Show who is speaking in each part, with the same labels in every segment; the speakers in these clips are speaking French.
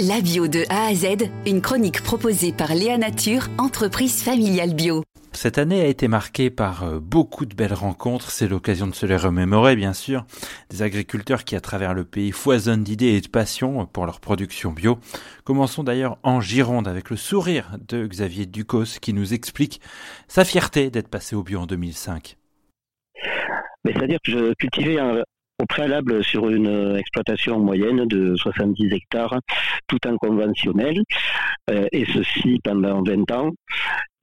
Speaker 1: La bio de A à Z, une chronique proposée par Léa Nature, entreprise familiale bio.
Speaker 2: Cette année a été marquée par euh, beaucoup de belles rencontres, c'est l'occasion de se les remémorer bien sûr, des agriculteurs qui à travers le pays foisonnent d'idées et de passion pour leur production bio. Commençons d'ailleurs en Gironde avec le sourire de Xavier Ducos qui nous explique sa fierté d'être passé au bio en 2005.
Speaker 3: C'est-à-dire que je cultivais un, au préalable sur une exploitation moyenne de 70 hectares, tout en conventionnel, euh, et ceci pendant 20 ans.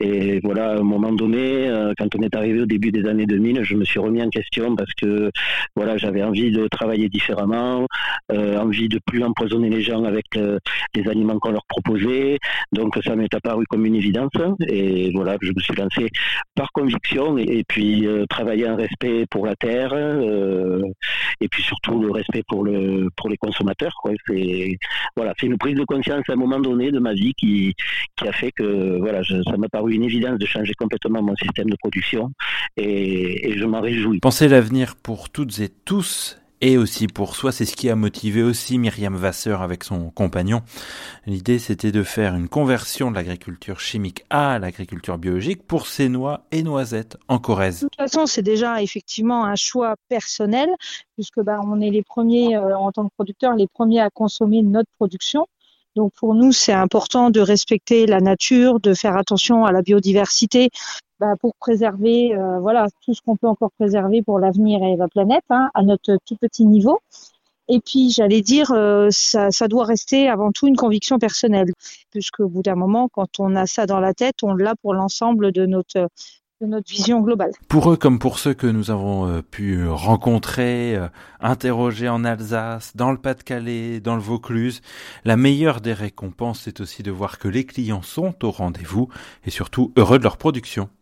Speaker 3: Et voilà, à un moment donné, euh, quand on est arrivé au début des années 2000, je me suis remis en question parce que voilà, j'avais envie de travailler différemment, euh, envie de plus empoisonner les gens avec euh, les aliments qu'on leur proposait. Donc ça m'est apparu comme une évidence. Et voilà, je me suis lancé par conviction et, puis travailler en respect pour la terre et puis surtout le respect pour le pour les consommateurs. C'est voilà, c'est une prise de conscience à un moment donné de ma vie qui qui a fait que voilà, ça m'a paru une évidence de changer complètement mon système de production et, je m'en réjouis.
Speaker 2: Penser l'avenir pour toutes et tous et aussi pour soi. C'est ce qui a motivé aussi Myriam Vasseur avec son compagnon. L'idée, c'était de faire une conversion de l'agriculture chimique à l'agriculture biologique pour ses noix et noisettes en Corrèze.
Speaker 4: De toute façon, c'est déjà effectivement un choix personnel puisque bah, on est les premiers, euh, en tant que producteurs, les premiers à consommer notre production. Donc pour nous, c'est important de respecter la nature, de faire attention à la biodiversité bah, pour préserver euh, voilà tout ce qu'on peut encore préserver pour l'avenir et la planète hein, à notre tout petit niveau. Et puis, j'allais dire, euh, ça, ça, doit rester avant tout une conviction personnelle, puisque au bout d'un moment, quand on a ça dans la tête, on l'a pour l'ensemble de notre de notre vision globale.
Speaker 2: Pour eux comme pour ceux que nous avons euh, pu rencontrer, interroger en Alsace, dans le Pas-de-Calais, dans le Vaucluse, la meilleure des récompenses c'est aussi de voir que les clients sont au rendez-vous et surtout heureux de leur production.